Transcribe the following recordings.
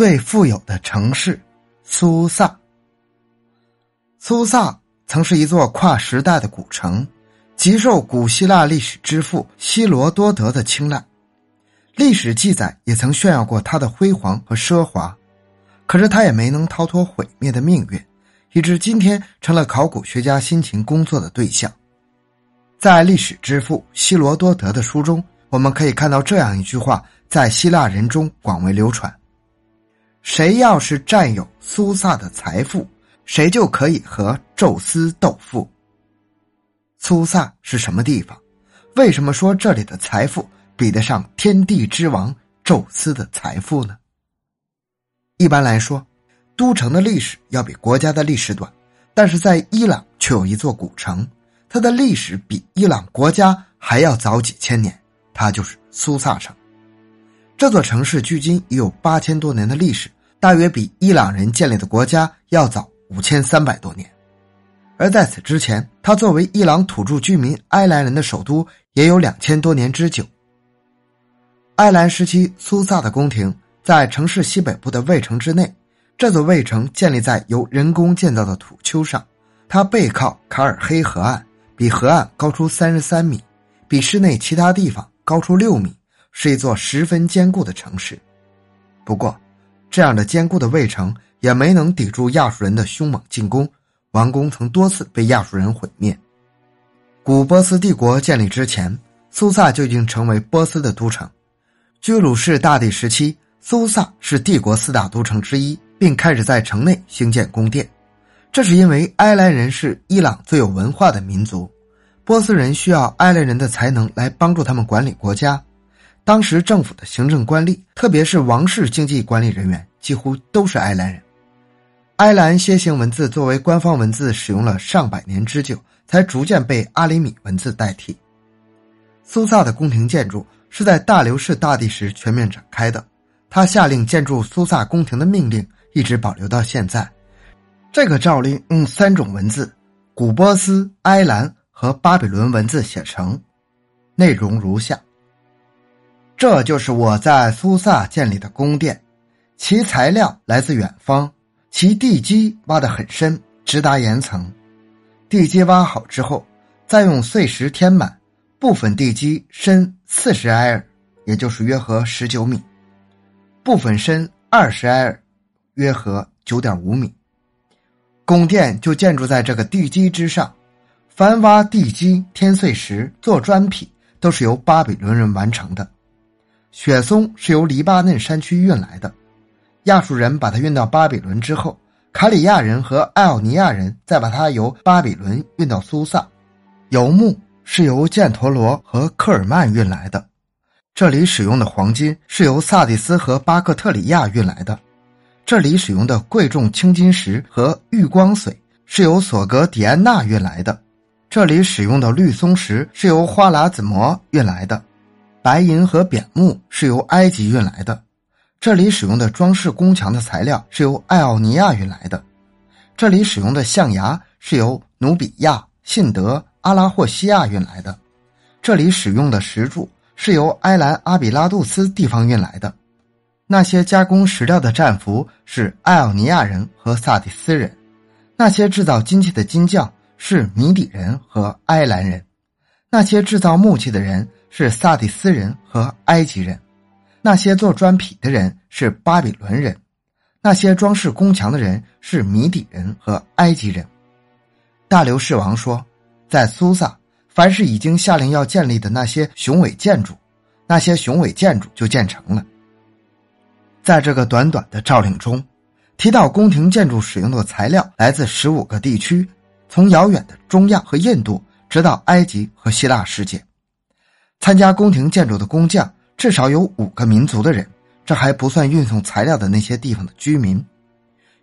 最富有的城市——苏萨。苏萨曾是一座跨时代的古城，极受古希腊历史之父希罗多德的青睐。历史记载也曾炫耀过它的辉煌和奢华，可是它也没能逃脱毁灭的命运，以致今天成了考古学家辛勤工作的对象。在历史之父希罗多德的书中，我们可以看到这样一句话，在希腊人中广为流传：“谁要是占有苏萨的财富，谁就可以和宙斯斗富。”苏萨是什么地方？为什么说这里的财富？比得上天地之王宙斯的财富呢？一般来说，都城的历史要比国家的历史短，但是在伊朗却有一座古城，它的历史比伊朗国家还要早几千年，它就是苏萨城。这座城市距今已有八千多年的历史，大约比伊朗人建立的国家要早五千三百多年。而在此之前，它作为伊朗土著居民埃兰人的首都，也有两千多年之久。埃兰时期，苏萨的宫廷在城市西北部的卫城之内。这座卫城建立在由人工建造的土丘上，它背靠卡尔黑河岸，比河岸高出三十三米，比市内其他地方高出六米，是一座十分坚固的城市。不过，这样的坚固的卫城也没能抵住亚述人的凶猛进攻，王宫曾多次被亚述人毁灭。古波斯帝国建立之前，苏萨就已经成为波斯的都城。居鲁士大帝时期，苏萨是帝国四大都城之一，并开始在城内兴建宫殿。这是因为埃兰人是伊朗最有文化的民族，波斯人需要埃兰人的才能来帮助他们管理国家。当时政府的行政官吏，特别是王室经济管理人员，几乎都是埃兰人。埃兰楔形文字作为官方文字使用了上百年之久，才逐渐被阿里米文字代替。苏萨的宫廷建筑。是在大流士大帝时全面展开的，他下令建筑苏萨宫廷的命令一直保留到现在。这个诏令用三种文字：古波斯、埃兰和巴比伦文字写成，内容如下：这就是我在苏萨建立的宫殿，其材料来自远方，其地基挖得很深，直达岩层。地基挖好之后，再用碎石填满。部分地基深四十埃尔，也就是约合十九米；部分深二十埃尔，约合九点五米。宫殿就建筑在这个地基之上。凡挖地基、添碎石、做砖坯，都是由巴比伦人完成的。雪松是由黎巴嫩山区运来的，亚述人把它运到巴比伦之后，卡里亚人和艾奥尼亚人再把它由巴比伦运到苏萨。游牧。是由犍陀罗和科尔曼运来的，这里使用的黄金是由萨蒂斯和巴克特里亚运来的，这里使用的贵重青金石和玉光髓是由索格迪安娜运来的，这里使用的绿松石是由花剌子模运来的，白银和扁木是由埃及运来的，这里使用的装饰宫墙的材料是由艾奥尼亚运来的，这里使用的象牙是由努比亚、信德。阿拉霍西亚运来的，这里使用的石柱是由埃兰阿比拉杜斯地方运来的。那些加工石料的战俘是艾奥尼亚人和萨蒂斯人，那些制造金器的金匠是米底人和埃兰人，那些制造木器的人是萨蒂斯人和埃及人，那些做砖坯的人是巴比伦人，那些装饰宫墙的人是米底人和埃及人。大流士王说。在苏萨，凡是已经下令要建立的那些雄伟建筑，那些雄伟建筑就建成了。在这个短短的诏令中，提到宫廷建筑使用的材料来自十五个地区，从遥远的中亚和印度，直到埃及和希腊世界。参加宫廷建筑的工匠至少有五个民族的人，这还不算运送材料的那些地方的居民。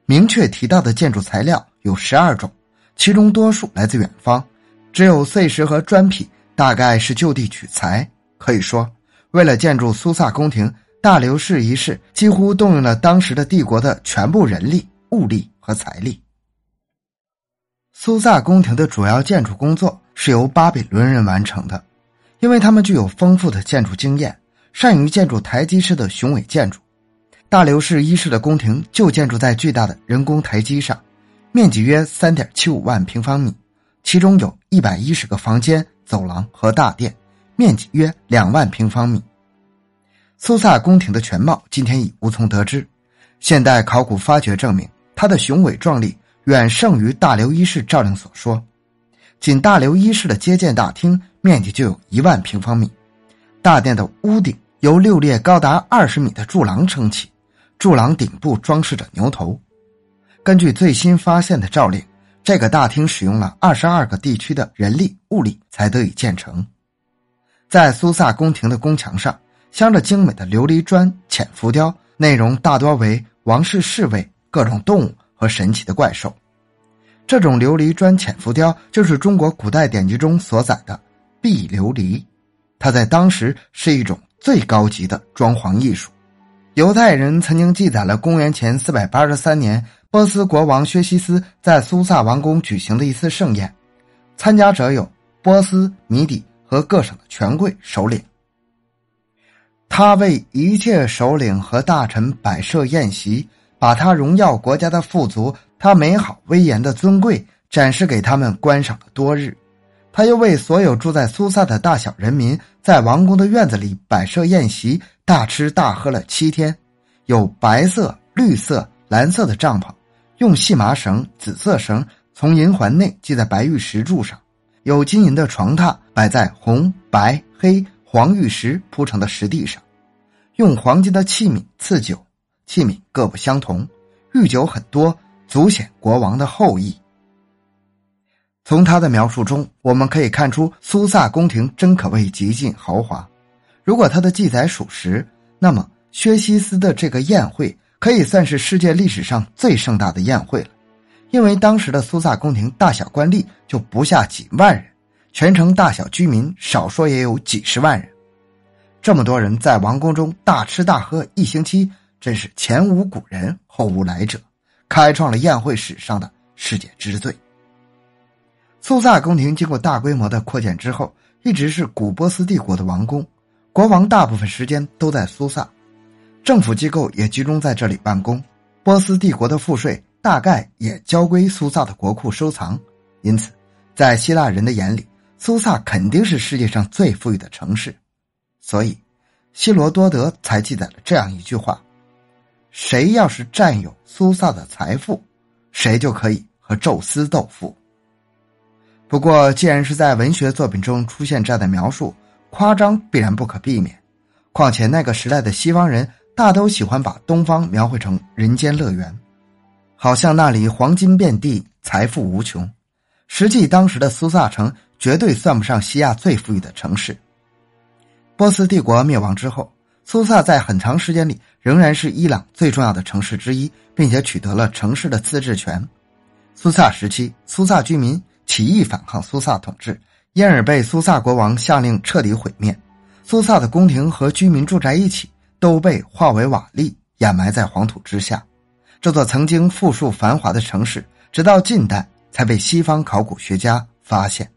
明确提到的建筑材料有十二种，其中多数来自远方。只有碎石和砖坯，大概是就地取材。可以说，为了建筑苏萨宫廷，大流士一世几乎动用了当时的帝国的全部人力、物力和财力。苏萨宫廷的主要建筑工作是由巴比伦人完成的，因为他们具有丰富的建筑经验，善于建筑台基式的雄伟建筑。大流士一世的宫廷就建筑在巨大的人工台基上，面积约三点七五万平方米，其中有一百一十个房间、走廊和大殿，面积约两万平方米。苏萨宫廷的全貌今天已无从得知，现代考古发掘证明，它的雄伟壮丽远胜于大流一世诏令所说。仅大流一世的接见大厅面积就有一万平方米，大殿的屋顶由六列高达二十米的柱廊撑起。柱廊顶部装饰着牛头。根据最新发现的诏令，这个大厅使用了二十二个地区的人力物力才得以建成。在苏萨宫廷的宫墙上镶着精美的琉璃砖浅浮雕，内容大多为王室侍卫、各种动物和神奇的怪兽。这种琉璃砖浅浮雕就是中国古代典籍中所载的碧琉璃，它在当时是一种最高级的装潢艺术。犹太人曾经记载了公元前四百八十三年波斯国王薛西斯在苏萨王宫举行的一次盛宴，参加者有波斯、米底和各省的权贵首领。他为一切首领和大臣摆设宴席，把他荣耀国家的富足、他美好威严的尊贵展示给他们观赏了多日。他又为所有住在苏萨的大小人民，在王宫的院子里摆设宴席，大吃大喝了七天。有白色、绿色、蓝色的帐篷，用细麻绳、紫色绳从银环内系在白玉石柱上；有金银的床榻摆在红、白、黑、黄玉石铺成的石地上；用黄金的器皿赐酒，器皿各不相同，御酒很多，足显国王的厚意。从他的描述中，我们可以看出苏萨宫廷真可谓极尽豪华。如果他的记载属实，那么薛西斯的这个宴会可以算是世界历史上最盛大的宴会了。因为当时的苏萨宫廷大小官吏就不下几万人，全城大小居民少说也有几十万人。这么多人在王宫中大吃大喝一星期，真是前无古人后无来者，开创了宴会史上的世界之最。苏萨宫廷经过大规模的扩建之后，一直是古波斯帝国的王宫，国王大部分时间都在苏萨，政府机构也集中在这里办公，波斯帝国的赋税大概也交归苏萨的国库收藏，因此，在希腊人的眼里，苏萨肯定是世界上最富裕的城市，所以，希罗多德才记载了这样一句话：“谁要是占有苏萨的财富，谁就可以和宙斯斗富。”不过，既然是在文学作品中出现这样的描述，夸张必然不可避免。况且那个时代的西方人大都喜欢把东方描绘成人间乐园，好像那里黄金遍地、财富无穷。实际当时的苏萨城绝对算不上西亚最富裕的城市。波斯帝国灭亡之后，苏萨在很长时间里仍然是伊朗最重要的城市之一，并且取得了城市的自治权。苏萨时期，苏萨居民。起义反抗苏萨统治，因而被苏萨国王下令彻底毁灭。苏萨的宫廷和居民住宅一起，都被化为瓦砾，掩埋在黄土之下。这座曾经富庶繁华的城市，直到近代才被西方考古学家发现。